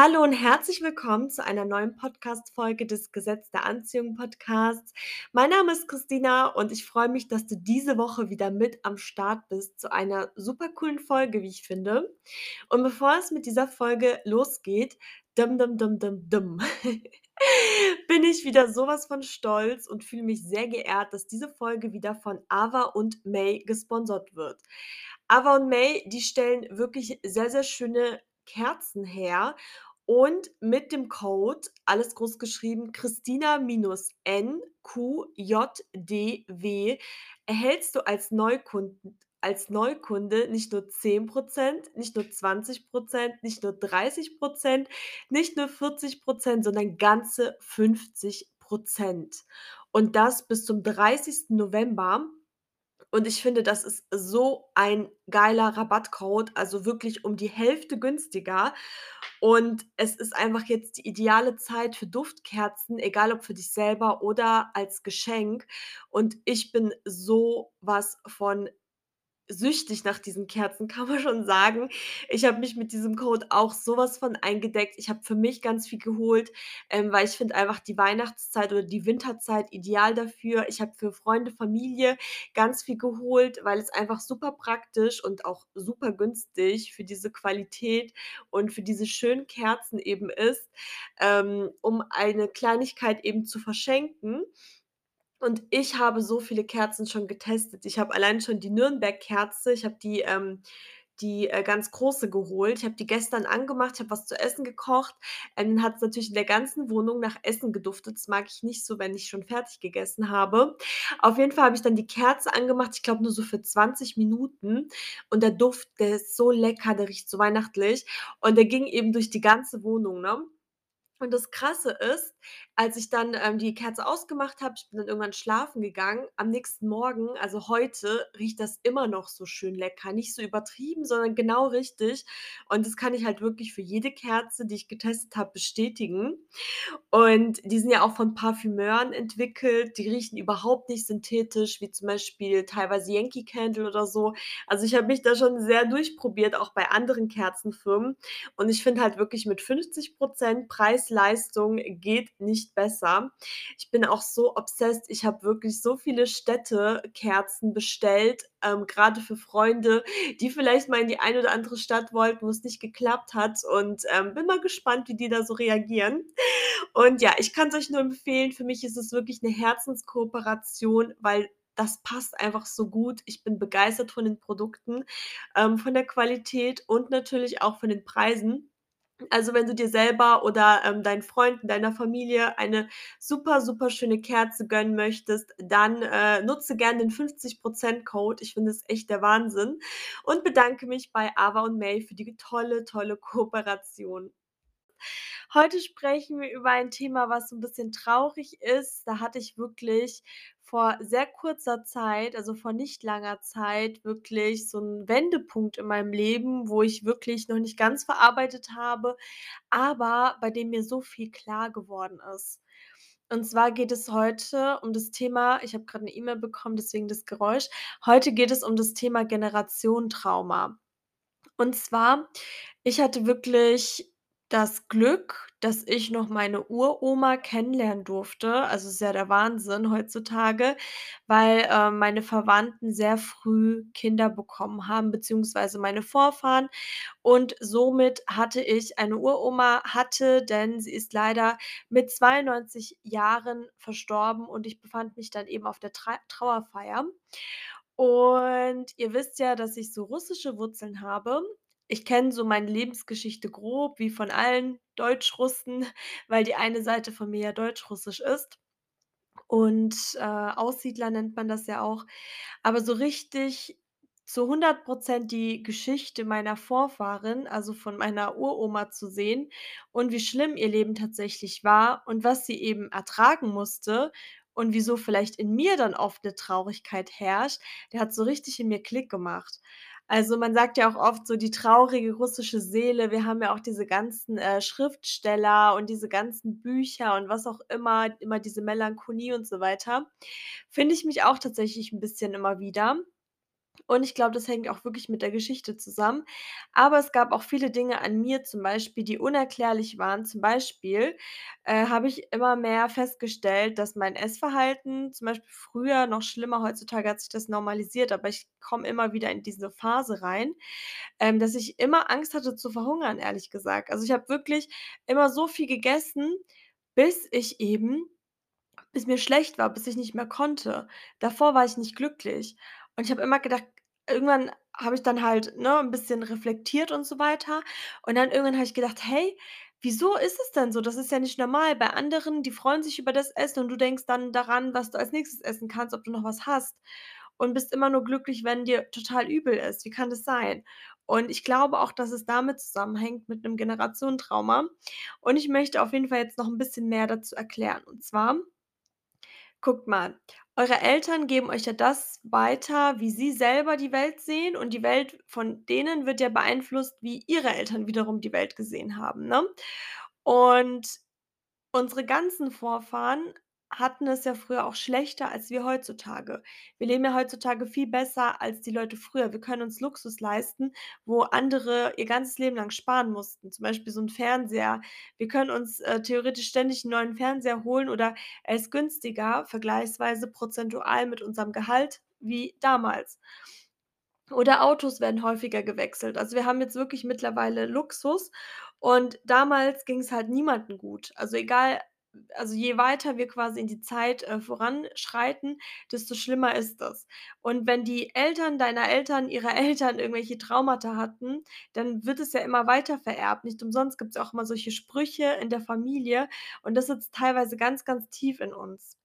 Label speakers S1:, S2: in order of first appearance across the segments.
S1: Hallo und herzlich willkommen zu einer neuen Podcast-Folge des Gesetz der Anziehung Podcasts. Mein Name ist Christina und ich freue mich, dass du diese Woche wieder mit am Start bist zu einer super coolen Folge, wie ich finde. Und bevor es mit dieser Folge losgeht, dum dum dum dum dum, bin ich wieder sowas von stolz und fühle mich sehr geehrt, dass diese Folge wieder von Ava und May gesponsert wird. Ava und May, die stellen wirklich sehr, sehr schöne Kerzen her und mit dem Code, alles groß geschrieben, Christina-NQJDW erhältst du als Neukunden als Neukunde nicht nur 10% nicht nur 20% nicht nur 30% nicht nur 40% sondern ganze 50% Und das bis zum 30. November. Und ich finde, das ist so ein geiler Rabattcode, also wirklich um die Hälfte günstiger. Und es ist einfach jetzt die ideale Zeit für Duftkerzen, egal ob für dich selber oder als Geschenk. Und ich bin so was von süchtig nach diesen Kerzen, kann man schon sagen. Ich habe mich mit diesem Code auch sowas von eingedeckt. Ich habe für mich ganz viel geholt, ähm, weil ich finde einfach die Weihnachtszeit oder die Winterzeit ideal dafür. Ich habe für Freunde, Familie ganz viel geholt, weil es einfach super praktisch und auch super günstig für diese Qualität und für diese schönen Kerzen eben ist, ähm, um eine Kleinigkeit eben zu verschenken. Und ich habe so viele Kerzen schon getestet. Ich habe allein schon die Nürnberg-Kerze ich habe die ähm, die, äh, ganz große geholt. Ich habe die gestern angemacht, ich habe was zu essen gekocht. Ähm, dann hat's natürlich in der ganzen Wohnung nach Essen geduftet. Das mag ich nicht so, wenn ich schon fertig gegessen habe. Auf jeden Fall habe ich dann die Kerze angemacht, ich glaube nur so für 20 Minuten und der Duft, der ist so lecker, der riecht so weihnachtlich und der ging eben durch die ganze Wohnung, ne? Und das Krasse ist, als ich dann, ähm, die Kerze ausgemacht habe, ich bin dann irgendwann schlafen gegangen. Am nächsten Morgen, also heute, riecht das immer noch so schön lecker. Nicht so übertrieben, sondern genau richtig. Und das kann ich halt wirklich für jede Kerze, die ich getestet habe, bestätigen. Und die sind ja auch von Parfümeuren entwickelt. Die riechen überhaupt nicht synthetisch, wie zum Beispiel teilweise Yankee Candle oder so. Also ich habe mich da schon sehr durchprobiert, auch bei anderen Kerzenfirmen. Und ich finde halt wirklich mit 50% Preis-Leistung geht nicht besser. Ich bin auch so obsessed. Ich habe wirklich so viele Städtekerzen bestellt, ähm, grade für Freunde, die vielleicht mal in die eine oder andere Stadt wollten, wo es nicht geklappt hat und, ähm, bin mal gespannt, wie die da so reagieren. Und ja, ich kann's euch nur empfehlen. Für mich ist es wirklich 'ne Herzenskooperation, weil das passt einfach so gut. Ich bin begeistert von den Produkten, ähm, von der Qualität und natürlich auch von den Preisen. Also, wenn du dir selber oder, ähm, deinen Freunden, deiner Familie eine super, super schöne Kerze gönnen möchtest, dann, äh, nutze gern den 50% Code. Ich finde es echt der Wahnsinn und bedanke mich bei Ava und May für die tolle, tolle Kooperation. Heute sprechen wir über ein Thema, was so 'n bisschen traurig ist. Da hatte ich wirklich vor sehr kurzer Zeit, also vor nicht langer Zeit, wirklich so 'n Wendepunkt in meinem Leben, wo ich wirklich noch nicht ganz verarbeitet habe, aber bei dem mir so viel klar geworden ist. Und zwar geht es heute um das Thema ich habe grad 'ne E-Mail bekommen, deswegen das Geräusch. Heute geht es um das Thema Generationentrauma. Und zwar, ich hatte wirklich das Glück, dass ich noch meine Uroma kennenlernen durfte. Also, ist ja der Wahnsinn heutzutage, weil, ähm, meine Verwandten sehr früh Kinder bekommen haben, beziehungsweise meine Vorfahren. Und somit hatte ich eine Uroma hatte denn sie ist leider mit 92 Jahren verstorben und ich befand mich dann eben auf der Tra Trauerfeier. Und ihr wisst ja, dass ich so russische Wurzeln habe. Ich kenne so meine Lebensgeschichte grob wie von allen Deutschrussen, weil die eine Seite von mir ja deutsch-russisch ist. Und, äh, Aussiedler nennt man das ja auch. Aber so richtig zu 100% die Geschichte meiner Vorfahrin, also von meiner Uroma zu sehen und wie schlimm ihr Leben tatsächlich war und was sie eben ertragen musste und wieso vielleicht in mir dann oft 'ne Traurigkeit herrscht, der hat so richtig in mir Klick gemacht. Also, man sagt ja auch oft so die traurige russische Seele. Wir haben ja auch diese ganzen, äh, Schriftsteller und diese ganzen Bücher und was auch immer, immer diese Melancholie und so weiter. Finde ich mich auch tatsächlich 'n bisschen immer wieder. Und ich glaube, das hängt auch wirklich mit der Geschichte zusammen. Aber es gab auch viele Dinge an mir zum Beispiel, die unerklärlich waren. Zum Beispiel, äh, habe ich immer mehr festgestellt, dass mein Essverhalten zum Beispiel früher noch schlimmer heutzutage hat sich das normalisiert, aber ich komme immer wieder in diese Phase rein, ähm, dass ich immer Angst hatte zu verhungern, ehrlich gesagt. Also, ich habe wirklich immer so viel gegessen, bis ich eben bis mir schlecht war, bis ich nicht mehr konnte. Davor war ich nicht glücklich. Und ich habe immer gedacht irgendwann habe ich dann halt, ne, 'n bisschen reflektiert und so weiter. Und dann irgendwann habe ich gedacht: „Hey, wieso ist es denn so? Das ist ja nicht normal. Bei anderen, die freuen sich über das Essen und du denkst dann daran, was du als Nächstes essen kannst, ob du noch was hast und bist immer nur glücklich, wenn dir total übel ist. Wie kann das sein?“ Und ich glaube auch, dass es damit zusammenhängt mit 'nem Generationentrauma. Und ich möchte auf jeden Fall jetzt noch 'n bisschen mehr dazu erklären. Und zwar guckt mal, eure Eltern geben euch ja das weiter, wie sie selber die Welt sehen und die Welt von denen wird ja beeinflusst, wie ihre Eltern wiederum die Welt gesehen haben, ne? Und unsere ganzen Vorfahren hatten es ja früher auch schlechter als wir heutzutage. Wir leben ja heutzutage viel besser als die Leute früher. Wir können uns Luxus leisten, wo andere ihr ganzes Leben lang sparen mussten, zum Beispiel so 'n Fernseher. Wir können uns, äh, theoretisch ständig 'n neuen Fernseher holen oder er ist günstiger vergleichsweise prozentual mit unserem Gehalt wie damals. Oder Autos werden häufiger gewechselt. Also, wir haben jetzt wirklich mittlerweile Luxus und damals ging's halt niemandem gut. Also, egal also, je weiter wir quasi in die Zeit, äh, voranschreiten, desto schlimmer ist das. Und wenn die Eltern deiner Eltern ihrer Eltern irgendwelche Traumata hatten, dann wird es ja immer weiter vererbt. Nicht umsonst gibt's auch immer solche Sprüche in der Familie und das sitzt teilweise ganz, ganz tief in uns.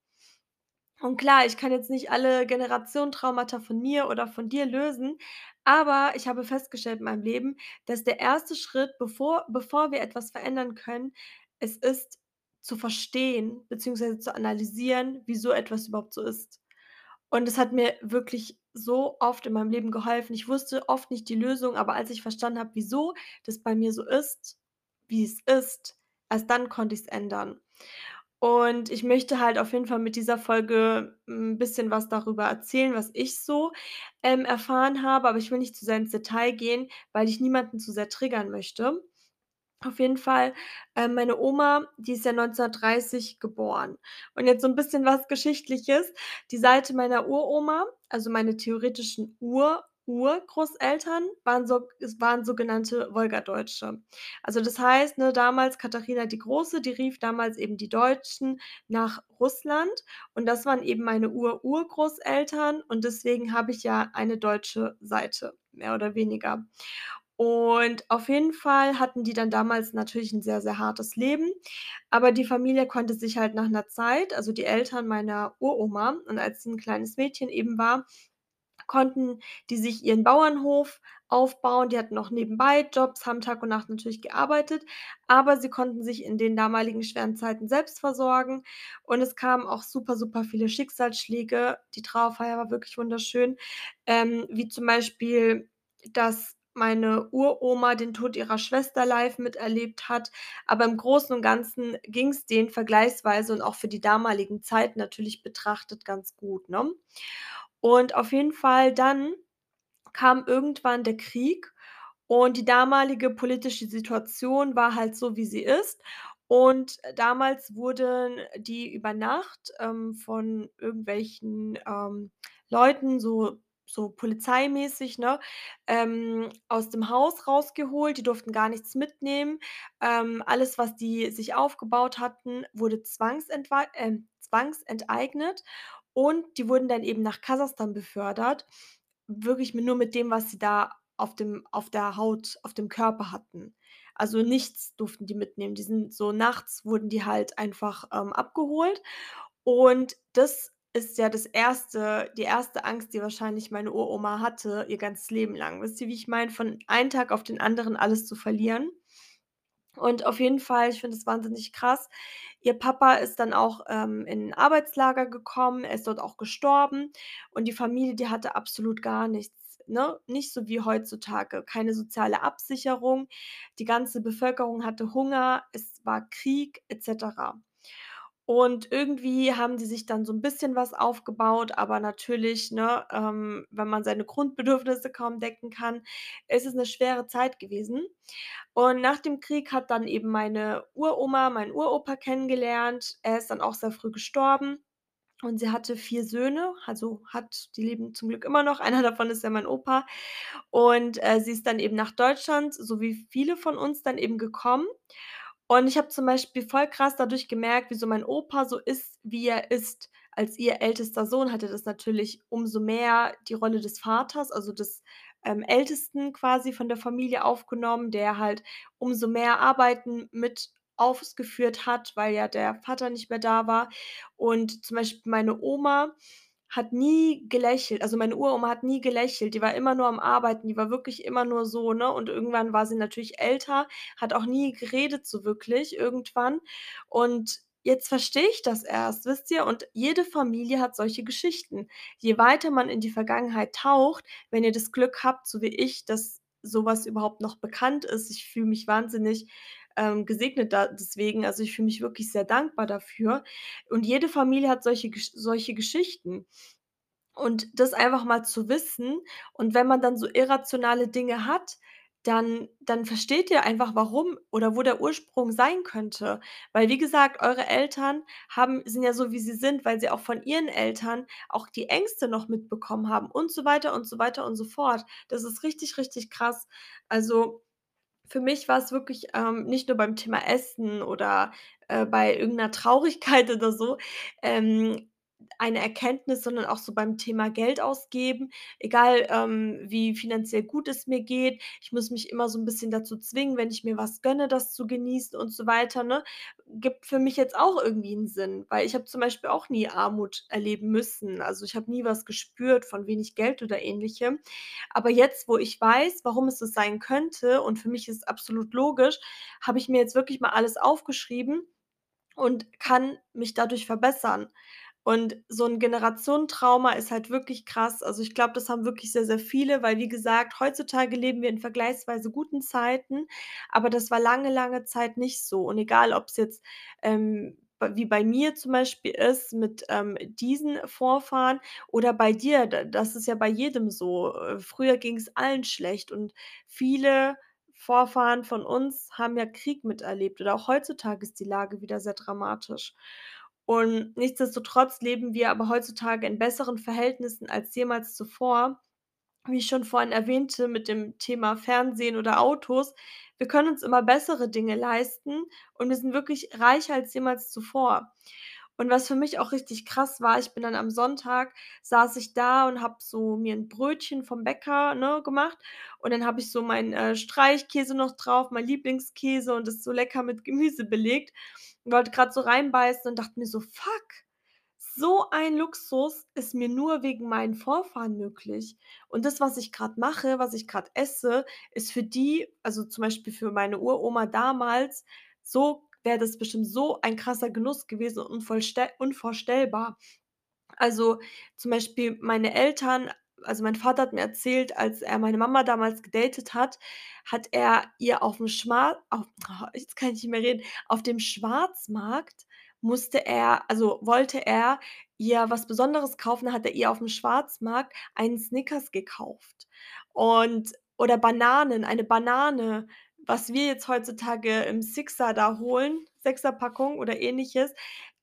S1: Und klar, ich kann jetzt nicht alle Generationentraumata von mir oder von dir lösen, aber ich habe festgestellt in meinem Leben, dass der 1. Schritt, bevor bevor wir etwas verändern können, es ist zu verstehen beziehungsweise zu analysieren, wieso etwas überhaupt so ist. Und es hat mir wirklich so oft in meinem Leben geholfen. Ich wusste oft nicht die Lösung, aber als ich verstanden habe, wieso das bei mir so ist, wie es ist, erst dann konnte ich's ändern. Und ich möchte halt auf jeden Fall mit dieser Folge 'n bisschen was darüber erzählen, was ich so, ähm, erfahren habe, aber ich will nicht zu sehr ins Detail gehen, weil ich niemanden zu sehr triggern möchte. Auf jeden Fall, ähm, meine Oma, die ist ja 1930 geboren. Und jetzt so 'n bisschen was Geschichtliches. Die Seite meiner Uroma, also meine theoretischen Ur-Urgroßeltern waren so waren sogenannte Wolgadeutsche. Also, das heißt, ne, damals Katharina die Große, die rief damals eben die Deutschen nach Russland und das waren eben meine Ur-Urgroßeltern und deswegen habe ich ja eine deutsche Seite, mehr oder weniger. Und auf jeden Fall hatten die dann damals natürlich 'n sehr, sehr hartes Leben, aber die Familie konnte sich halt nach 'ner Zeit also, die Eltern meiner Uroma und als sie 'n kleines Mädchen eben war, konnten die sich ihren Bauernhof aufbauen. Die hatten noch nebenbei Jobs, haben Tag und Nacht natürlich gearbeitet, aber sie konnten sich in den damaligen schweren Zeiten selbst versorgen und es kamen auch super, super viele Schicksalsschläge. Die Trauerfeier war wirklich wunderschön, ähm, wie zum Beispiel, dass meine Uroma den Tod ihrer Schwester live miterlebt hat, aber im Großen und Ganzen ging's denen vergleichsweise und auch für die damaligen Zeiten natürlich betrachtet ganz gut, ne? Und auf jeden Fall dann kam irgendwann der Krieg und die damalige politische Situation war halt so, wie sie ist. Und damals wurden die über Nacht, ähm, von irgendwelchen, ähm, Leuten so so polizeimäßig, ne, ähm, aus dem Haus rausgeholt. Die durften gar nichts mitnehmen. Ähm, alles, was die sich aufgebaut hatten, wurde zwangsentwei ähm, zwangsenteignet und die wurden dann eben nach Kasachstan befördert, wirklich nur mit dem, was sie da auf dem auf der Haut, auf dem Körper hatten. Also, nichts durften die mitnehmen. Die sind so nachts wurden die halt einfach, ähm, abgeholt und das ist ja das 1. die 1. Angst, die wahrscheinlich meine Uroma hatte ihr ganzes Leben lang. Wisst ihr, wie ich meine? Von einen Tag auf den anderen alles zu verlieren. Und auf jeden Fall, ich finde es wahnsinnig krass. Ihr Papa ist dann auch, ähm, in 'n Arbeitslager gekommen. Er ist dort auch gestorben und die Familie, die hatte absolut gar nichts, ne? Nicht so wie heutzutage, keine soziale Absicherung. Die ganze Bevölkerung hatte Hunger, es war Krieg et cetera. Und irgendwie haben die sich dann so 'n bisschen was aufgebaut, aber natürlich, ne, ähm, wenn man seine Grundbedürfnisse kaum decken kann, ist es 'ne schwere Zeit gewesen. Und nach dem Krieg hat dann eben meine Uroma meinen Uropa kennengelernt. Er ist dann auch sehr früh gestorben und sie hatte 4 Söhne, also hat die leben zum Glück immer noch. Einer davon ist ja mein Opa. Und, äh, sie ist dann eben nach Deutschland, so wie viele von uns dann eben gekommen. Und ich habe zum Beispiel voll krass dadurch gemerkt, wieso mein Opa so ist, wie er ist. Als ihr ältester Sohn hat er das natürlich umso mehr die Rolle des Vaters, also des, ähm, Ältesten quasi von der Familie aufgenommen, der halt umso mehr Arbeiten mit ausgeführt hat, weil ja der Vater nicht mehr da war. Und zum Beispiel meine Oma hat nie gelächelt also meine Uroma hat nie gelächelt, die war immer nur am Arbeiten, die war wirklich immer nur so, ne? Und irgendwann war sie natürlich älter, hat auch nie geredet so wirklich irgendwann. Und jetzt verstehe ich das erst, wisst ihr? Und jede Familie hat solche Geschichten. Je weiter man in die Vergangenheit taucht, wenn ihr das Glück habt, so wie ich, dass so was überhaupt noch bekannt ist. Ich fühle mich wahnsinnig, ähm, gesegnet da deswegen. Also, ich fühle mich wirklich sehr dankbar dafür. Und jede Familie hat solche solche Geschichten. Und das einfach mal zu wissen und wenn man dann so irrationale Dinge hat, dann dann versteht ihr einfach, warum oder wo der Ursprung sein könnte. Weil wie gesagt, eure Eltern haben sind ja so, wie sie sind, weil sie auch von ihren Eltern auch die Ängste noch mitbekommen haben und so weiter und so weiter und so fort. Das ist richtig, richtig krass. Also, für mich war's wirklich, ähm, nicht nur beim Thema Essen oder, äh, bei irgend 'ner Traurigkeit oder so, ähm, eine Erkenntnis, sondern auch so beim Thema Geld ausgeben, egal, ähm, wie finanziell gut es mir geht. Ich muss mich immer so 'n bisschen dazu zwingen, wenn ich mir was gönne, das zu genießen und so weiter, ne? Gibt für mich jetzt auch irgendwie 'n Sinn, weil ich habe zum Beispiel auch nie Armut erleben müssen. Also, ich habe nie was gespürt von wenig Geld oder Ähnlichem. Aber jetzt, wo ich weiß, warum es so sein könnte und für mich ist es absolut logisch, habe ich mir jetzt wirklich mal alles aufgeschrieben und kann mich dadurch verbessern. Und so 'n Generationentrauma ist halt wirklich krass. Also, ich glaube, das haben wirklich sehr, sehr viele, weil wie gesagt, heutzutage leben wir in vergleichsweise guten Zeiten, aber das war lange, lange Zeit nicht so. Und egal, ob's jetzt, ähm, wie bei mir zum Beispiel ist mit, ähm, diesen Vorfahren oder bei dir, das ist ja bei jedem so. Äh, früher ging's allen schlecht und viele Vorfahren von uns haben ja Krieg miterlebt oder auch heutzutage ist die Lage wieder sehr dramatisch. Und nichtsdestotrotz leben wir aber heutzutage in besseren Verhältnissen als jemals zuvor. Wie ich schon vorhin erwähnte mit dem Thema Fernsehen oder Autos, wir können uns immer bessere Dinge leisten und wir sind wirklich reicher als jemals zuvor. Und was für mich auch richtig krass war, ich bin dann am Sonntag saß ich da und habe so mir 'n Brötchen vom Bäcker, ne, gemacht und dann habe ich so meinen, äh, Streichkäse noch drauf, mein Lieblingskäse und das so lecker mit Gemüse belegt und wollte grad so reinbeißen und dachte mir so: „Fuck, so ein Luxus ist mir nur wegen meinen Vorfahren möglich.“ Und das, was ich grad mache, was ich grad esse, ist für die also, zum Beispiel für meine Uroma damals, so wäre das bestimmt so ein krasser Genuss gewesen, unvollstell unvorstellbar. Also, zum Beispiel meine Eltern also, mein Vater hat mir erzählt, als er meine Mama damals gedatet hat, hat er ihr aufm Schmar auf jetzt kann ich nicht mehr reden, auf dem Schwarzmarkt musste er also, wollte er ihr was Besonderes kaufen, hat er ihr aufm Schwarzmarkt einen Snickers gekauft und oder Bananen, eine Banane, was wir jetzt heutzutage im Sixer da holen, Sechserpackung oder Ähnliches,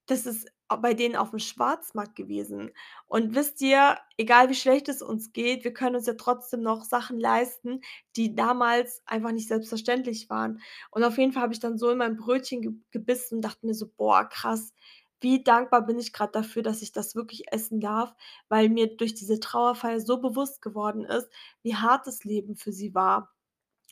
S1: das ist bei denen aufm Schwarzmarkt gewesen. Und wisst ihr, egal wie schlecht es uns geht, wir können uns ja trotzdem noch Sachen leisten, die damals einfach nicht selbstverständlich waren. Und auf jeden Fall habe ich dann so in mein Brötchen ge gebissen und dachte mir so: „Boah, krass, wie dankbar bin ich grad dafür, dass ich das wirklich essen darf“, weil mir durch diese Trauerfeier so bewusst geworden ist, wie hart das Leben für sie war.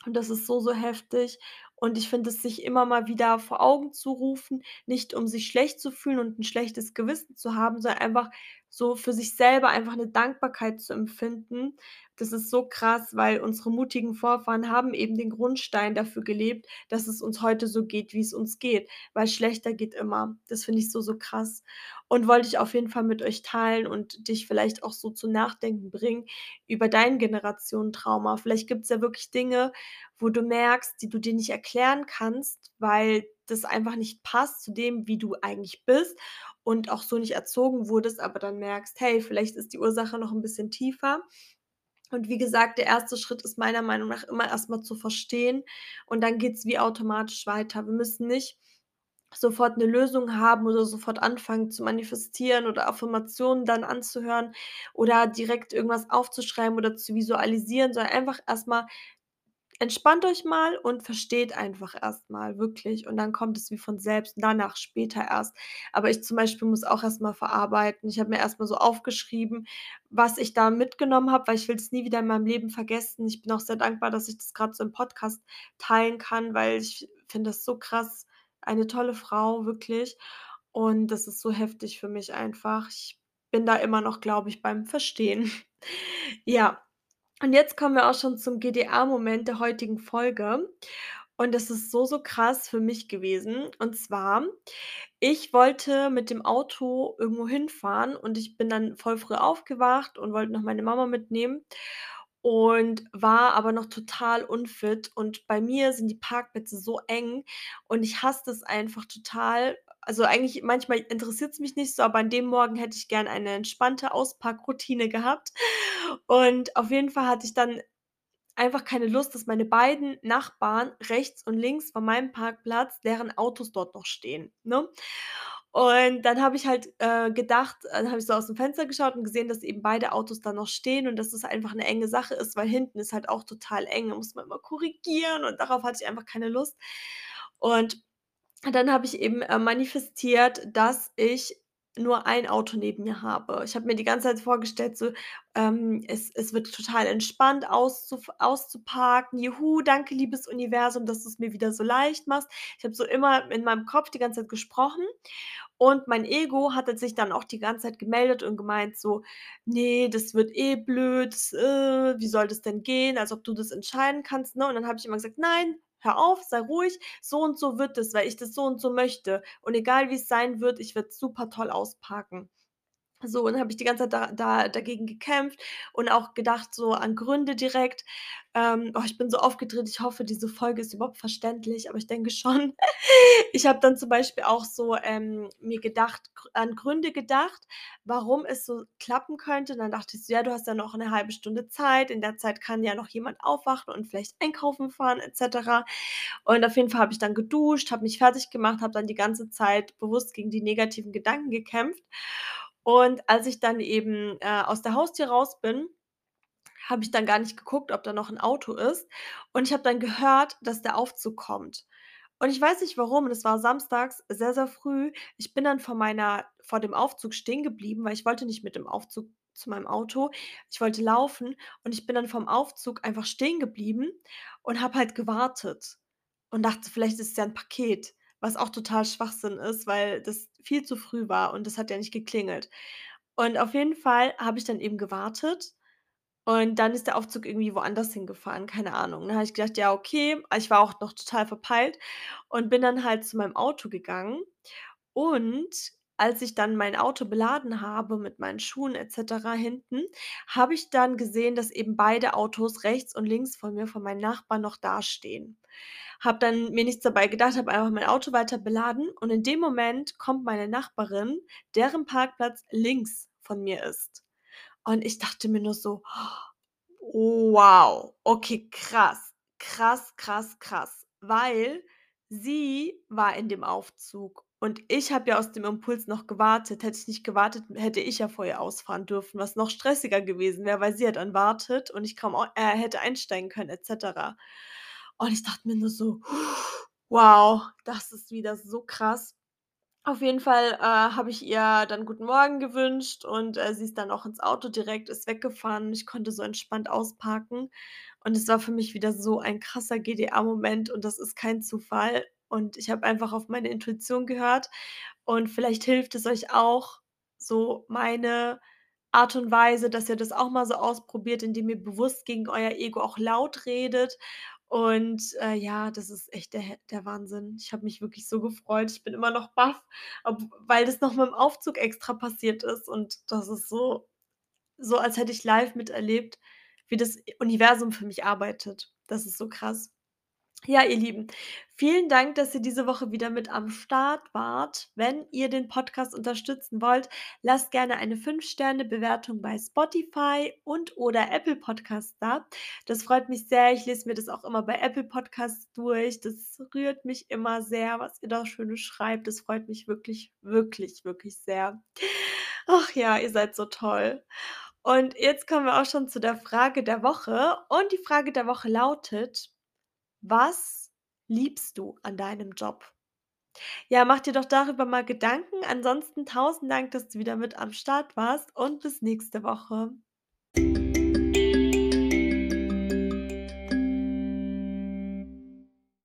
S1: Und das ist so, so heftig. Und ich finde es sich immer mal wieder vor Augen zu rufen, nicht um sich schlecht zu fühlen und 'n schlechtes Gewissen zu haben, sondern einfach so für sich selber einfach 'ne Dankbarkeit zu empfinden. Das ist so krass, weil unsere mutigen Vorfahren haben eben den Grundstein dafür gelebt, dass es uns heute so geht, wie's uns geht, weil schlechter geht immer. Das finde ich so, so krass und wollte ich auf jeden Fall mit euch teilen und dich vielleicht auch so zum Nachdenken bringen über dein Generationentrauma. Vielleicht gibt's ja wirklich Dinge, wo du merkst, die du dir nicht erklären kannst, weil das einfach nicht passt zu dem, wie du eigentlich bist und auch so nicht erzogen wurdest, aber dann merkst: „Hey, vielleicht ist die Ursache noch 'n bisschen tiefer.“ Und wie gesagt, der erste Schritt ist meiner Meinung nach immer erst mal zu verstehen und dann geht's wie automatisch weiter. Wir müssen nicht sofort 'ne Lösung haben oder sofort anfangen zu manifestieren oder Affirmationen dann anzuhören oder direkt irgendwas aufzuschreiben oder zu visualisieren, sondern einfach erst mal entspannt euch mal und versteht einfach erst mal wirklich und dann kommt es wie von selbst danach später erst. Aber ich zum Beispiel muss auch erst mal verarbeiten. Ich habe mir erst mal so aufgeschrieben, was ich da mitgenommen habe, weil ich will das nie wieder in meinem Leben vergessen. Ich bin auch sehr dankbar, dass ich das grad so im Podcast teilen kann, weil ich finde das so krass. Eine tolle Frau, wirklich. Und das ist so heftig für mich einfach. Ich bin da immer noch, glaube ich, beim Verstehen. Ja, und jetzt kommen wir auch schon zum GDA-Moment der heutigen Folge. Und das ist so, so krass für mich gewesen. Und zwar, ich wollte mit dem Auto irgendwo hinfahren und ich bin dann voll früh aufgewacht und wollte noch meine Mama mitnehmen und war aber noch total unfit. Und bei mir sind die Parkplätze so eng und ich hasse das einfach total. Also, eigentlich manchmal interessiert's mich nicht so, aber an dem Morgen hätte ich gern eine entspannte Ausparkroutine gehabt. Und auf jeden Fall hatte ich dann einfach keine Lust, dass meine beiden Nachbarn rechts und links von meinem Parkplatz deren Autos dort noch stehen, ne? Und dann habe ich halt, äh, gedacht dann habe ich so aus'm Fenster geschaut und gesehen, dass eben beide Autos da noch stehen und dass es einfach 'ne enge Sache ist, weil hinten ist halt auch total eng. Da muss man immer korrigieren und darauf hatte ich einfach keine Lust. Und dann habe ich eben, äh, manifestiert, dass ich nur ein Auto neben mir habe. Ich habe mir die ganze Zeit vorgestellt, so, ähm, es es wird total entspannt auszuf auszuparken. „Juhu, danke, liebes Universum, dass du's mir wieder so leicht machst.“ Ich habe so immer in meinem Kopf die ganze Zeit gesprochen und mein Ego hatte sich dann auch die ganze Zeit gemeldet und gemeint so: „Ne, das wird eh blöd, äh, wie soll das denn gehen, als ob du das entscheiden kannst“, ne? Und dann habe ich immer gesagt: „Nein, hör auf, sei ruhig, so und so wird es, weil ich das so und so möchte. Und egal wie's sein wird, ich werde super toll ausparken.“ So, und habe ich die ganze Zeit da da dagegen gekämpft und auch gedacht so an Gründe direkt. Ähm, oh, ich bin so aufgedreht. Ich hoffe, diese Folge ist überhaupt verständlich, aber ich denke schon. Ich habe dann zum Beispiel auch so, ähm, mir gedacht an Gründe gedacht, warum es so klappen könnte. Dann dachte ich so: „Ja, du hast ja noch 'ne 1/2 Stunde Zeit. In der Zeit kann ja noch jemand aufwachen und vielleicht einkaufen fahren et cetera.“ Und auf jeden Fall habe ich dann geduscht, habe mich fertiggemacht, habe dann die ganze Zeit bewusst gegen die negativen Gedanken gekämpft. Und als ich dann eben, äh, aus der Haustür raus bin, habe ich dann gar nicht geguckt, ob da noch 'n Auto ist. Und ich habe dann gehört, dass der Aufzug kommt. Und ich weiß nicht warum, es war samstags sehr, sehr früh. Ich bin dann vor meiner vor dem Aufzug stehen geblieben, weil ich wollte nicht mit dem Aufzug zu meinem Auto. Ich wollte laufen und ich bin dann vorm Aufzug einfach stehen geblieben und habe halt gewartet und dachte, vielleicht ist es ja 'n Paket, was auch total Schwachsinn ist, weil das viel zu früh war und das hat ja nicht geklingelt. Und auf jeden Fall habe ich dann eben gewartet und dann ist der Aufzug irgendwie woanders hingefahren, keine Ahnung. Dann habe ich gedacht: „Ja, okay.“ Aber ich war auch noch total verpeilt und bin dann halt zu meinem Auto gegangen. Und als ich dann mein Auto beladen habe mit meinen Schuhen et cetera hinten, habe ich dann gesehen, dass eben beide Autos rechts und links von mir, von meinen Nachbarn noch dastehen. Habe dann mir nichts dabei gedacht, habe einfach mein Auto weiter beladen und in dem Moment kommt meine Nachbarin, deren Parkplatz links von mir ist. Und ich dachte mir nur so: „Wow, okay, krass, krass, krass, krass.“ Weil sie war in dem Aufzug und ich habe ja aus dem Impuls noch gewartet. Hätte ich nicht gewartet, hätte ich ja vor ihr ausfahren dürfen, was noch stressiger gewesen wäre, weil sie ja dann wartet und ich kaum au äh, hätte einsteigen können et cetera. Und ich dachte mir nur so: „Wow, das ist wieder so krass.“ Auf jeden Fall, äh, habe ich ihr dann guten Morgen gewünscht und, äh, sie ist dann auch ins Auto direkt, ist weggefahren. Ich konnte so entspannt ausparken und es war für mich wieder so ein krasser GDA-Moment und das ist kein Zufall. Und ich habe einfach auf meine Intuition gehört und vielleicht hilft es euch auch, so meine Art und Weise, dass ihr das auch mal so ausprobiert, indem ihr bewusst gegen euer Ego auch laut redet. Und, äh, ja, das ist echt der der Wahnsinn. Ich habe mich wirklich so gefreut. Ich bin immer noch baff, weil das noch mit'm Aufzug extra passiert ist und das ist so so, als hätte ich live miterlebt, wie das Universum für mich arbeitet. Das ist so krass. Ja, ihr Lieben, vielen Dank, dass ihr diese Woche wieder mit am Start wart. Wenn ihr den Podcast unterstützen wollt, lasst gerne eine 5-Sterne-Bewertung bei Spotify und oder Apple Podcasts da. Das freut mich sehr. Ich lese mir das auch immer bei Apple Podcasts durch. Das rührt mich immer sehr, was ihr da Schönes schreibt. Das freut mich wirklich, wirklich, wirklich sehr. Ach ja, ihr seid so toll. Und jetzt kommen wir auch schon zu der Frage der Woche. Und die Frage der Woche lautet: Was liebst du an deinem Job? Ja, mach dir doch darüber mal Gedanken. Ansonsten tausend Dank, dass du wieder mit am Start warst und bis nächste Woche.